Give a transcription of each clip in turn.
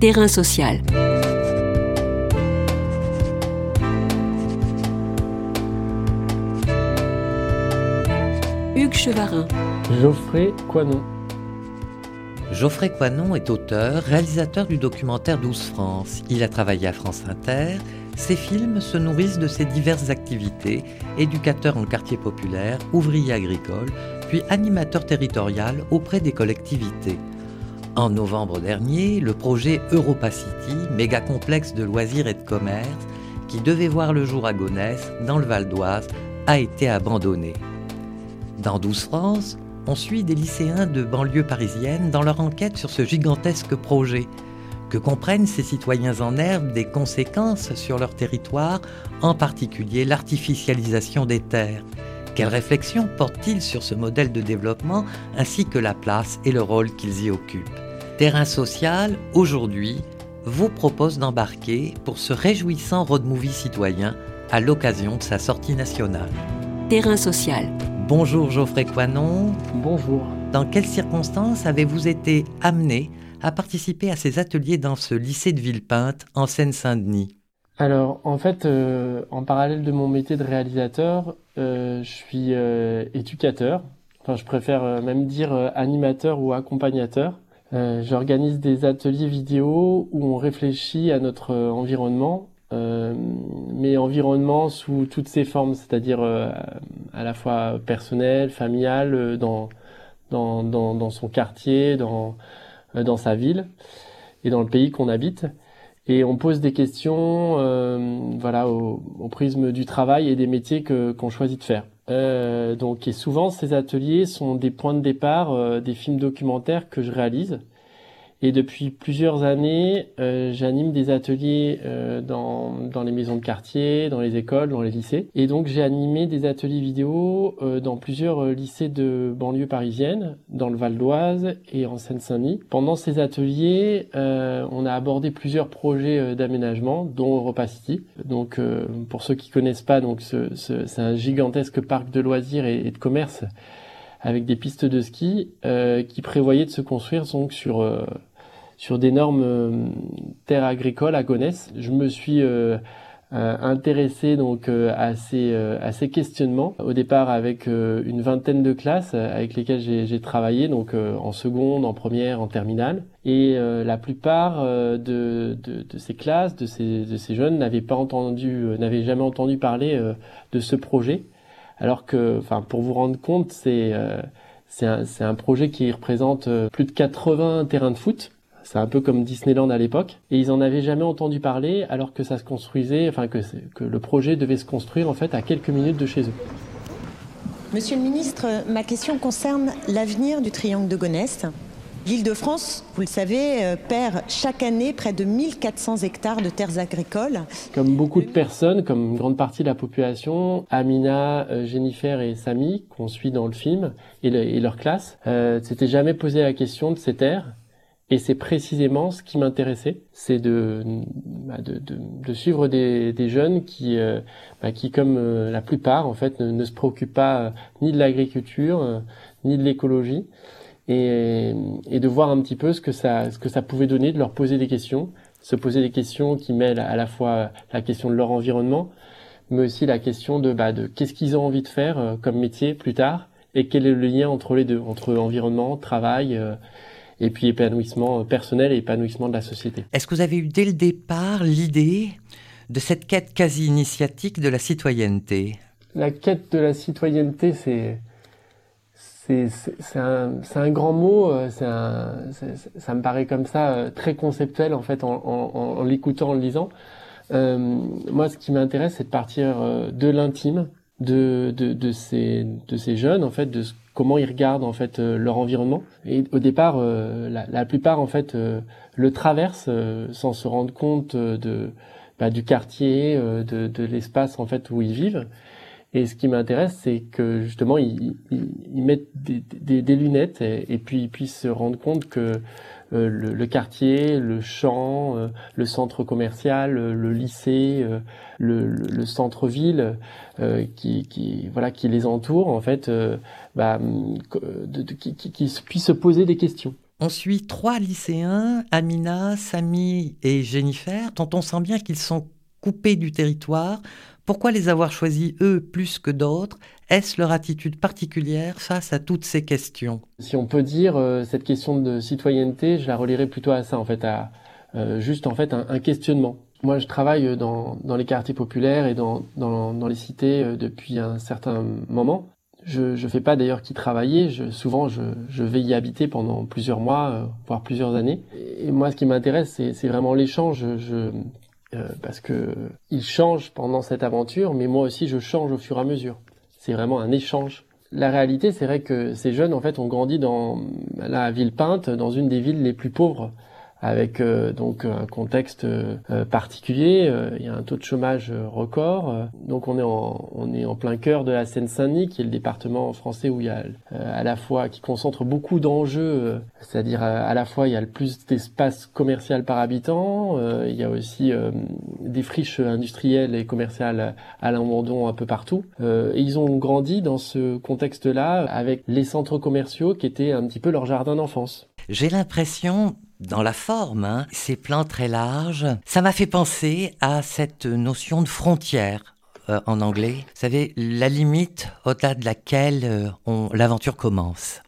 Terrain social. Hugues Chevarin. Geoffrey Coinon. Geoffrey Coinon est auteur, réalisateur du documentaire 12 France. Il a travaillé à France Inter. Ses films se nourrissent de ses diverses activités, éducateur en quartier populaire, ouvrier agricole, puis animateur territorial auprès des collectivités. En novembre dernier, le projet Europa City, méga complexe de loisirs et de commerce, qui devait voir le jour à Gonesse, dans le Val d'Oise, a été abandonné. Dans 12 France, on suit des lycéens de banlieue parisienne dans leur enquête sur ce gigantesque projet. Que comprennent ces citoyens en herbe des conséquences sur leur territoire, en particulier l'artificialisation des terres? Quelles réflexions portent-ils sur ce modèle de développement ainsi que la place et le rôle qu'ils y occupent? Terrain social, aujourd'hui, vous propose d'embarquer pour ce réjouissant road movie citoyen à l'occasion de sa sortie nationale. Terrain social. Bonjour Geoffrey Coinon. Bonjour. Dans quelles circonstances avez-vous été amené à participer à ces ateliers dans ce lycée de Villepinte en Seine-Saint-Denis? Alors, en fait, euh, en parallèle de mon métier de réalisateur, euh, je suis euh, éducateur. Enfin, je préfère même dire animateur ou accompagnateur. J'organise des ateliers vidéo où on réfléchit à notre environnement euh, mais environnement sous toutes ses formes, c'est-à-dire euh, à la fois personnel, familial, euh, dans, dans, dans, dans, son quartier, dans, dans sa ville et dans le pays qu'on habite. Et on pose des questions voilà, au, au, prisme du travail et des métiers qu'on choisit de faire. Donc, et souvent, ces ateliers sont des points de départ des films documentaires que je réalise. Et depuis plusieurs années, euh, j'anime des ateliers euh, dans, dans les maisons de quartier, dans les écoles, dans les lycées. Et donc j'ai animé des ateliers vidéo euh, dans plusieurs euh, lycées de banlieue parisienne, dans le Val d'Oise et en Seine-Saint-Denis. Pendant ces ateliers, euh, on a abordé plusieurs projets d'aménagement, dont Europa City. Donc pour ceux qui connaissent pas, donc ce, ce, c'est un gigantesque parc de loisirs et, et de commerce avec des pistes de ski euh, qui prévoyaient de se construire donc sur euh, sur d'énormes euh, terres agricoles à Gonesse. Je me suis euh, euh, intéressé donc à ces à ces questionnements. Au départ avec une vingtaine de classes avec lesquelles j'ai travaillé donc en seconde, en première, en terminale. Et la plupart de, de, de, ces classes, de ces de ces jeunes n'avaient pas entendu n'avaient jamais entendu parler de ce projet. Alors que enfin pour vous rendre compte c'est c'est un, un projet qui représente plus de 80 terrains de foot c'est un peu comme Disneyland à l'époque. Et ils en avaient jamais entendu parler alors que ça se construisait, enfin que, que le projet devait se construire en fait à quelques minutes de chez eux. Monsieur le ministre, ma question concerne l'avenir du triangle de Gonesse. L'Île-de-France, vous le savez, euh, perd chaque année près de 1400 hectares de terres agricoles. Comme beaucoup de personnes, comme une grande partie de la population, Amina, euh, Jennifer et Samy, qu'on suit dans le film, et, le, et leur classe, euh, s'étaient jamais posé la question de ces terres et c'est précisément ce qui m'intéressait, c'est de, bah, de, de, de, suivre des, des jeunes qui, euh, bah, qui, comme euh, la plupart, en fait, ne, se préoccupent pas euh, ni de l'agriculture, ni de l'écologie, et, et, de voir un petit peu ce que ça, ce que ça pouvait donner, de leur poser des questions, se poser des questions qui mêlent à la fois la question de leur environnement, mais aussi la question de, bah, de qu'est-ce qu'ils ont envie de faire comme métier plus tard, et quel est le lien entre les deux, entre environnement, travail et puis épanouissement personnel et épanouissement de la société. Est-ce que vous avez eu dès le départ l'idée de cette quête quasi initiatique de la citoyenneté? La quête de la citoyenneté, c'est c'est un, un, grand mot, euh, un, ça me paraît comme ça euh, très conceptuel en fait en, en, en l'écoutant, en le lisant. Euh, moi, ce qui m'intéresse, c'est de partir euh, de l'intime, de, de, de, ces, de ces jeunes, en fait, de comment ils regardent en fait euh, leur environnement. Et au départ, euh, la, plupart en fait euh, le traversent sans se rendre compte de bah, du quartier, de, l'espace en fait où ils vivent. Et ce qui m'intéresse, c'est que justement, ils, ils, mettent des, lunettes et, et, puis ils puissent se rendre compte que le, le, quartier, le champ, euh, le centre commercial, le lycée, euh, le, le centre-ville qui, qui, voilà, qui les entoure, en fait, bah, de, de, qui, qui, puissent se poser des questions. On suit trois lycéens, Amina, Samy et Jennifer, dont on sent bien qu'ils sont coupés du territoire. Pourquoi les avoir choisis eux plus que d'autres? Est-ce leur attitude particulière face à toutes ces questions? Si on peut dire euh, cette question de citoyenneté, je la relierai plutôt à ça en fait, à euh, juste en fait un, questionnement. Moi, je travaille dans, les quartiers populaires et dans, les cités euh, depuis un certain moment. Je ne fais pas d'ailleurs qu'y travailler. Souvent, je, je, vais y habiter pendant plusieurs mois, voire plusieurs années. Et moi, ce qui m'intéresse, c'est vraiment l'échange. Je, euh, parce que il change pendant cette aventure, mais moi aussi, je change au fur et à mesure. C'est vraiment un échange. La réalité, c'est vrai que ces jeunes, en fait, ont grandi dans la ville peinte, dans une des villes les plus pauvres avec euh, donc un contexte euh, particulier. Euh, il y a un taux de chômage record. donc on est en on est en plein cœur de la Seine-Saint-Denis, qui est le département français où il y a à la fois qui concentre beaucoup d'enjeux, c'est-à-dire à, la fois il y a le plus d'espace commercial par habitant, il y a aussi des friches industrielles et commerciales à l'abandon un peu partout. et ils ont grandi dans ce contexte-là avec les centres commerciaux qui étaient un petit peu leur jardin d'enfance. J'ai l'impression dans la forme, hein, ces plans très larges. Ça m'a fait penser à cette notion de frontière euh, en anglais. Vous savez, la limite au-delà de laquelle euh, l'aventure commence.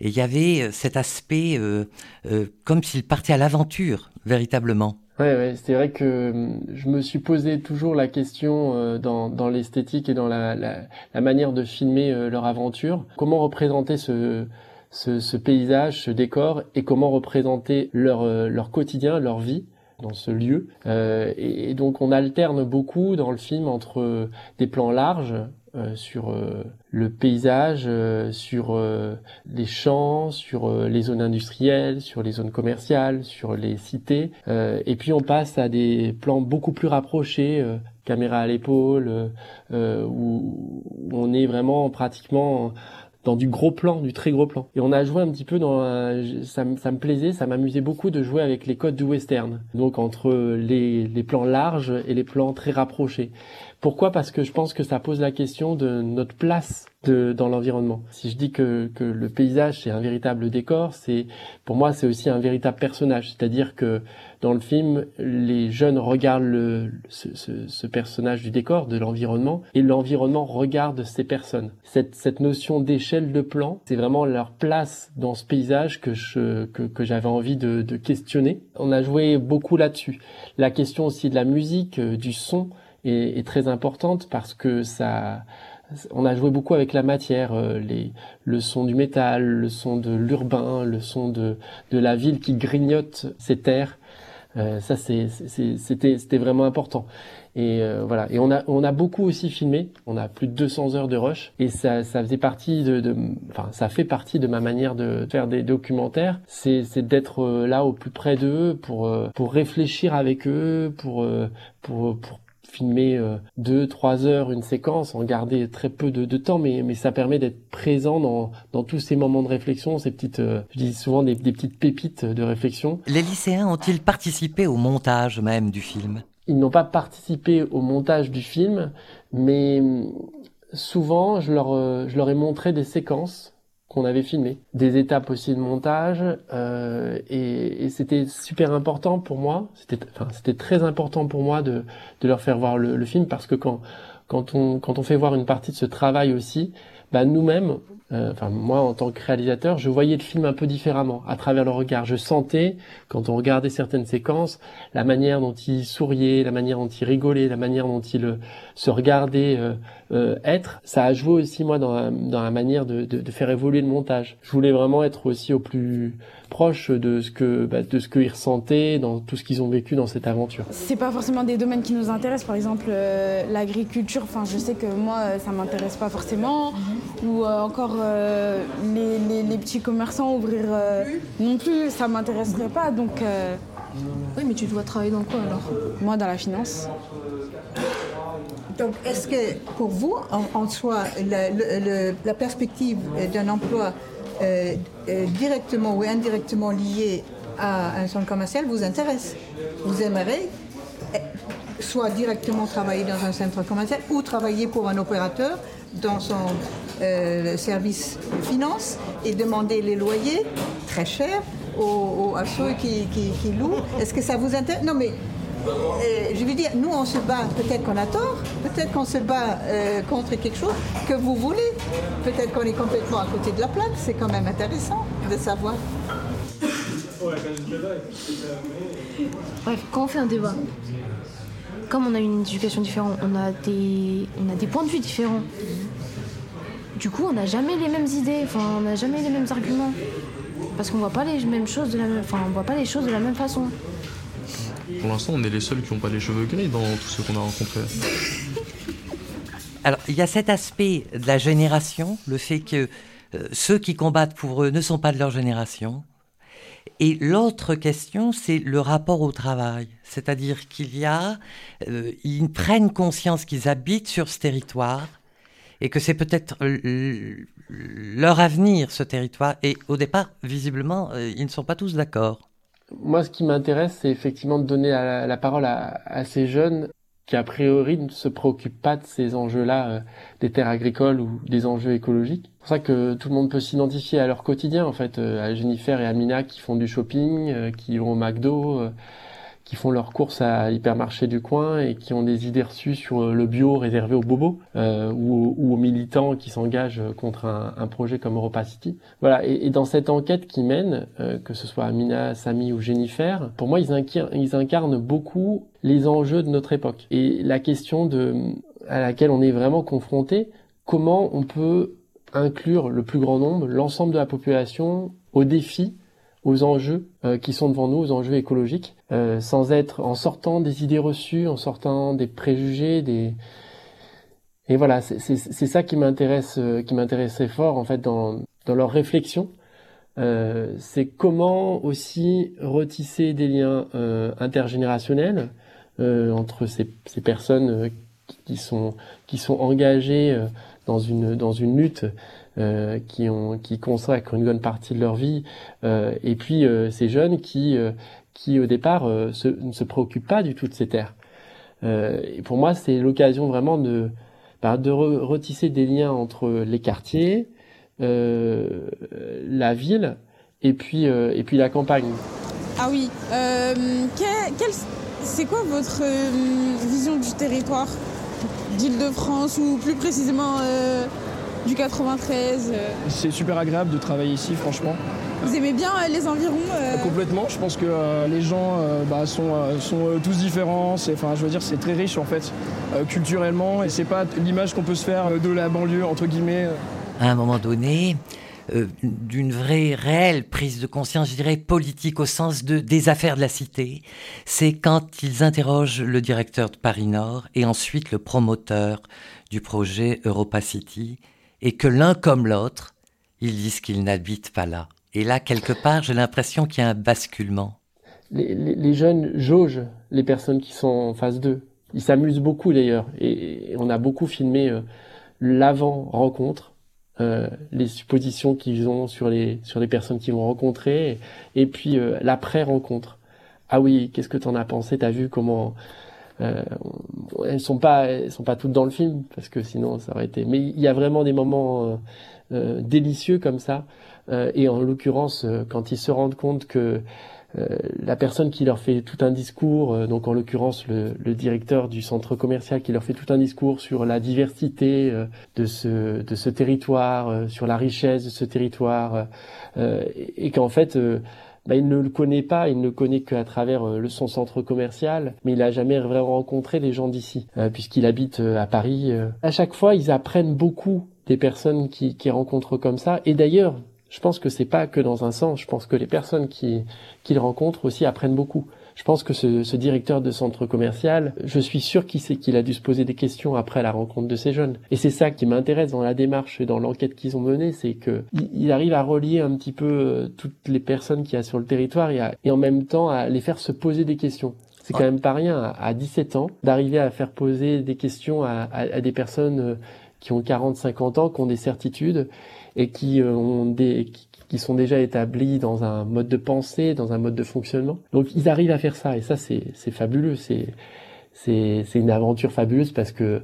Et il y avait euh, cet aspect comme s'il partait à l'aventure, véritablement. Ouais, ouais c'est vrai que je me suis posé toujours la question dans, dans l'esthétique et dans la, la, la, manière de filmer leur aventure. Comment représenter ce, ce, ce, paysage, ce décor et comment représenter leur, euh, leur quotidien, leur vie dans ce lieu. Euh, et, donc on alterne beaucoup dans le film entre euh, des plans larges euh, sur euh, le paysage, sur les champs, sur les zones industrielles, sur les zones commerciales, sur les cités. et puis on passe à des plans beaucoup plus rapprochés, caméra à l'épaule, où, on est vraiment pratiquement dans du gros plan, du très gros plan. Et on a joué un petit peu dans, ça, ça, me plaisait, ça m'amusait beaucoup de jouer avec les codes du western. Donc entre les, les plans larges et les plans très rapprochés. Pourquoi? Parce que je pense que ça pose la question de notre place de, dans l'environnement. Si je dis que, que le paysage c'est un véritable décor, c'est pour moi c'est aussi un véritable personnage. C'est-à-dire que dans le film, les jeunes regardent le, ce, ce, ce personnage du décor, de l'environnement, et l'environnement regarde ces personnes. Cette, cette notion d'échelle de plan, c'est vraiment leur place dans ce paysage que je que, que j'avais envie de, de questionner. On a joué beaucoup là-dessus. La question aussi de la musique, euh, du son est, très importante parce que ça, on a joué beaucoup avec la matière, euh, les, le son du métal, le son de l'urbain, le son de, de la ville qui grignote ses terres. Euh, ça, c'était, c'était vraiment important. Et euh, voilà. Et on a, on a beaucoup aussi filmé. On a plus de 200 heures de rush. Et ça, ça faisait partie de, de enfin, ça fait partie de ma manière de faire des documentaires. C'est, c'est d'être là au plus près d'eux pour, pour réfléchir avec eux, pour, pour filmer euh, deux, trois heures une séquence, en garder très peu de, de temps, mais, mais ça permet d'être présent dans, dans tous ces moments de réflexion, ces petites, euh, je dis souvent des, des petites pépites de réflexion. Les lycéens ont-ils participé au montage même du film? Ils n'ont pas participé au montage du film, mais hum, souvent je leur, euh, je leur ai montré des séquences qu'on avait filmé, des étapes aussi de montage, euh, et, c'était super important pour moi. C'était, enfin, c'était très important pour moi de, de leur faire voir le, film parce que quand quand on quand on fait voir une partie de ce travail aussi, bah nous-mêmes, enfin moi en tant que réalisateur, je voyais le film un peu différemment à travers le regard. Je sentais quand on regardait certaines séquences la manière dont il souriait, la manière dont il rigolait, la manière dont il euh, se regardait euh, être. Ça a joué aussi moi dans la, dans la manière de, faire évoluer le montage. Je voulais vraiment être aussi au plus proche de ce que bah, de ce qu'ils ressentaient dans tout ce qu'ils ont vécu dans cette aventure. C'est pas forcément des domaines qui nous intéressent, par exemple l'agriculture. Enfin, je sais que moi ça m'intéresse pas forcément, ou encore euh, les, les, les, petits commerçants ouvrir euh, non plus, ça m'intéresserait pas. Donc, euh... Oui, mais tu dois travailler dans quoi alors? Moi, dans la finance. Donc, est-ce que pour vous, en, en soi, la, le, la perspective d'un emploi euh, euh, directement ou indirectement lié à un centre commercial vous intéresse? Vous aimeriez eh, soit directement travailler dans un centre commercial ou travailler pour un opérateur dans son euh, service de finance et demander les loyers très chers à ceux qui, qui, louent Est-ce que ça vous intéresse? Non, mais euh, je veux dire, nous on se bat, peut-être qu'on a tort, peut-être qu'on se bat euh, contre quelque chose que vous voulez, peut-être qu'on est complètement à côté de la plaque, c'est quand même intéressant de savoir. Bref, quand on fait un débat, comme on a une éducation différente, on a des, on a des points de vue différents. Du coup, on n'a jamais les mêmes idées, enfin, on n'a jamais les mêmes arguments. Parce qu'on voit pas les mêmes choses de la même, enfin, on voit pas les choses de la même façon. Pour l'instant, on est les seuls qui n'ont pas les cheveux gris dans tous ceux qu'on a rencontrés. Alors, il y a cet aspect de la génération, le fait que euh, ceux qui combattent pour eux ne sont pas de leur génération. Et l'autre question, c'est le rapport au travail. C'est-à-dire qu'il y a, euh, ils prennent conscience qu'ils habitent sur ce territoire et que c'est peut-être leur avenir, ce territoire. Et au départ, visiblement, euh, ils ne sont pas tous d'accord. Moi, ce qui m'intéresse, c'est effectivement de donner la, parole à, ces jeunes qui, a priori, ne se préoccupent pas de ces enjeux-là, euh, des terres agricoles ou des enjeux écologiques. C'est pour ça que tout le monde peut s'identifier à leur quotidien, en fait, euh, à Jennifer et Amina qui font du shopping, qui vont au McDo, qui font leurs courses à l'hypermarché du coin et qui ont des idées reçues sur euh, le bio réservé aux bobos euh, ou, aux militants qui s'engagent contre un, projet comme Europa City. Voilà. Et, dans cette enquête qui mène, euh, que ce soit Amina, Sami ou Jennifer, pour moi, ils, incarnent, ils incarnent beaucoup les enjeux de notre époque et la question de à laquelle on est vraiment confronté. Comment on peut inclure le plus grand nombre, l'ensemble de la population, au défi aux enjeux euh, qui sont devant nous, aux enjeux écologiques, euh, sans être en sortant des idées reçues, en sortant des préjugés, des et voilà, c'est ça qui m'intéresse, euh, qui m'intéressait fort en fait dans dans leur réflexion. c'est comment aussi retisser des liens intergénérationnels entre ces, ces personnes qui sont qui sont engagées dans une dans une lutte euh, qui ont qui consacrent une bonne partie de leur vie, euh, et puis euh, ces jeunes qui qui au départ se, ne se préoccupent pas du tout de ces terres. et pour moi, c'est l'occasion vraiment de bah, de retisser des liens entre les quartiers, la ville et puis et puis la campagne. Ah oui. quel, c'est quoi votre vision du territoire? d'Île-de-France ou plus précisément du 93. Euh. C'est super agréable de travailler ici, franchement. Vous aimez bien euh, les environs euh Complètement. Je pense que les gens bah, sont, sont tous différents. Enfin, je veux dire, c'est très riche en fait, culturellement. Et c'est pas l'image qu'on peut se faire de la banlieue entre guillemets. À un moment donné, d'une vraie, réelle prise de conscience, je dirais, politique au sens de, des affaires de la cité, c'est quand ils interrogent le directeur de Paris Nord et ensuite le promoteur du projet Europa City et que l'un comme l'autre, ils disent qu'ils n'habitent pas là. Et là, quelque part, j'ai l'impression qu'il y a un basculement. Les, jeunes jaugent les personnes qui sont en face d'eux. Ils s'amusent beaucoup d'ailleurs. Et, on a beaucoup filmé euh, l'avant-rencontre, euh, les suppositions qu'ils ont sur les, sur les personnes qu'ils vont rencontrer, et, puis euh, l'après-rencontre. Ah oui, qu'est-ce que t'en as pensé? T'as vu comment elles sont pas, elles sont pas toutes dans le film parce que sinon ça aurait été. Mais il y a vraiment des moments euh, euh délicieux comme ça. Euh, et en l'occurrence, euh, quand ils se rendent compte que la personne qui leur fait tout un discours, donc en l'occurrence le, le, directeur du centre commercial qui leur fait tout un discours sur la diversité de ce de ce territoire, sur la richesse de ce territoire, et qu'en fait bah, il ne le connaît pas, il ne le connaît qu'à travers euh, le, son centre commercial, mais il a jamais vraiment rencontré les gens d'ici, euh, puisqu'il habite euh, à Paris. À chaque fois, ils apprennent beaucoup des personnes qui, qui rencontrent comme ça. Et d'ailleurs, je pense que c'est pas que dans un sens. Je pense que les personnes qui qu'ils rencontrent aussi apprennent beaucoup. Je pense que ce, ce, directeur de centre commercial, je suis sûr qu'il sait qu'il a dû se poser des questions après la rencontre de ces jeunes. Et c'est ça qui m'intéresse dans la démarche et dans l'enquête qu'ils ont menée, c'est que il, arrive à relier un petit peu euh, toutes les personnes qu'il y a sur le territoire et, et en même temps à les faire se poser des questions. C'est quand même pas rien à, 17 ans d'arriver à faire poser des questions à, à, des personnes euh, qui ont 40, 50 ans, qui ont des certitudes et qui euh, ont des qui sont déjà établis dans un mode de pensée, dans un mode de fonctionnement. Donc ils arrivent à faire ça et ça c'est c'est fabuleux, c'est c'est c'est une aventure fabuleuse parce que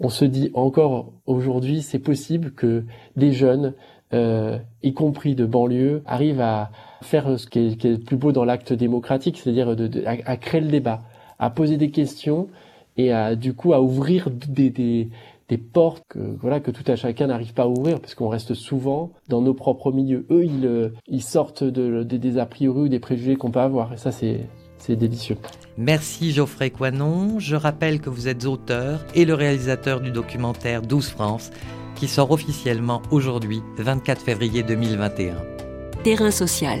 on se dit encore aujourd'hui c'est possible que des jeunes euh, y compris de banlieue, arrivent à faire ce qui est, qui est le plus beau dans l'acte démocratique, c'est-à-dire de, de- à, à créer le débat, à poser des questions et à du coup à ouvrir des, des, des portes que voilà que tout à chacun n'arrive pas à ouvrir parce qu'on reste souvent dans nos propres milieux. Eux, ils, euh, ils sortent de, de- des a priori ou des préjugés qu'on peut avoir et ça c'est c'est délicieux. Merci Geoffrey Coinon. Je rappelle que vous êtes auteur et le réalisateur du documentaire 12 France qui sort officiellement aujourd'hui, 24 février 2021. Terrain social.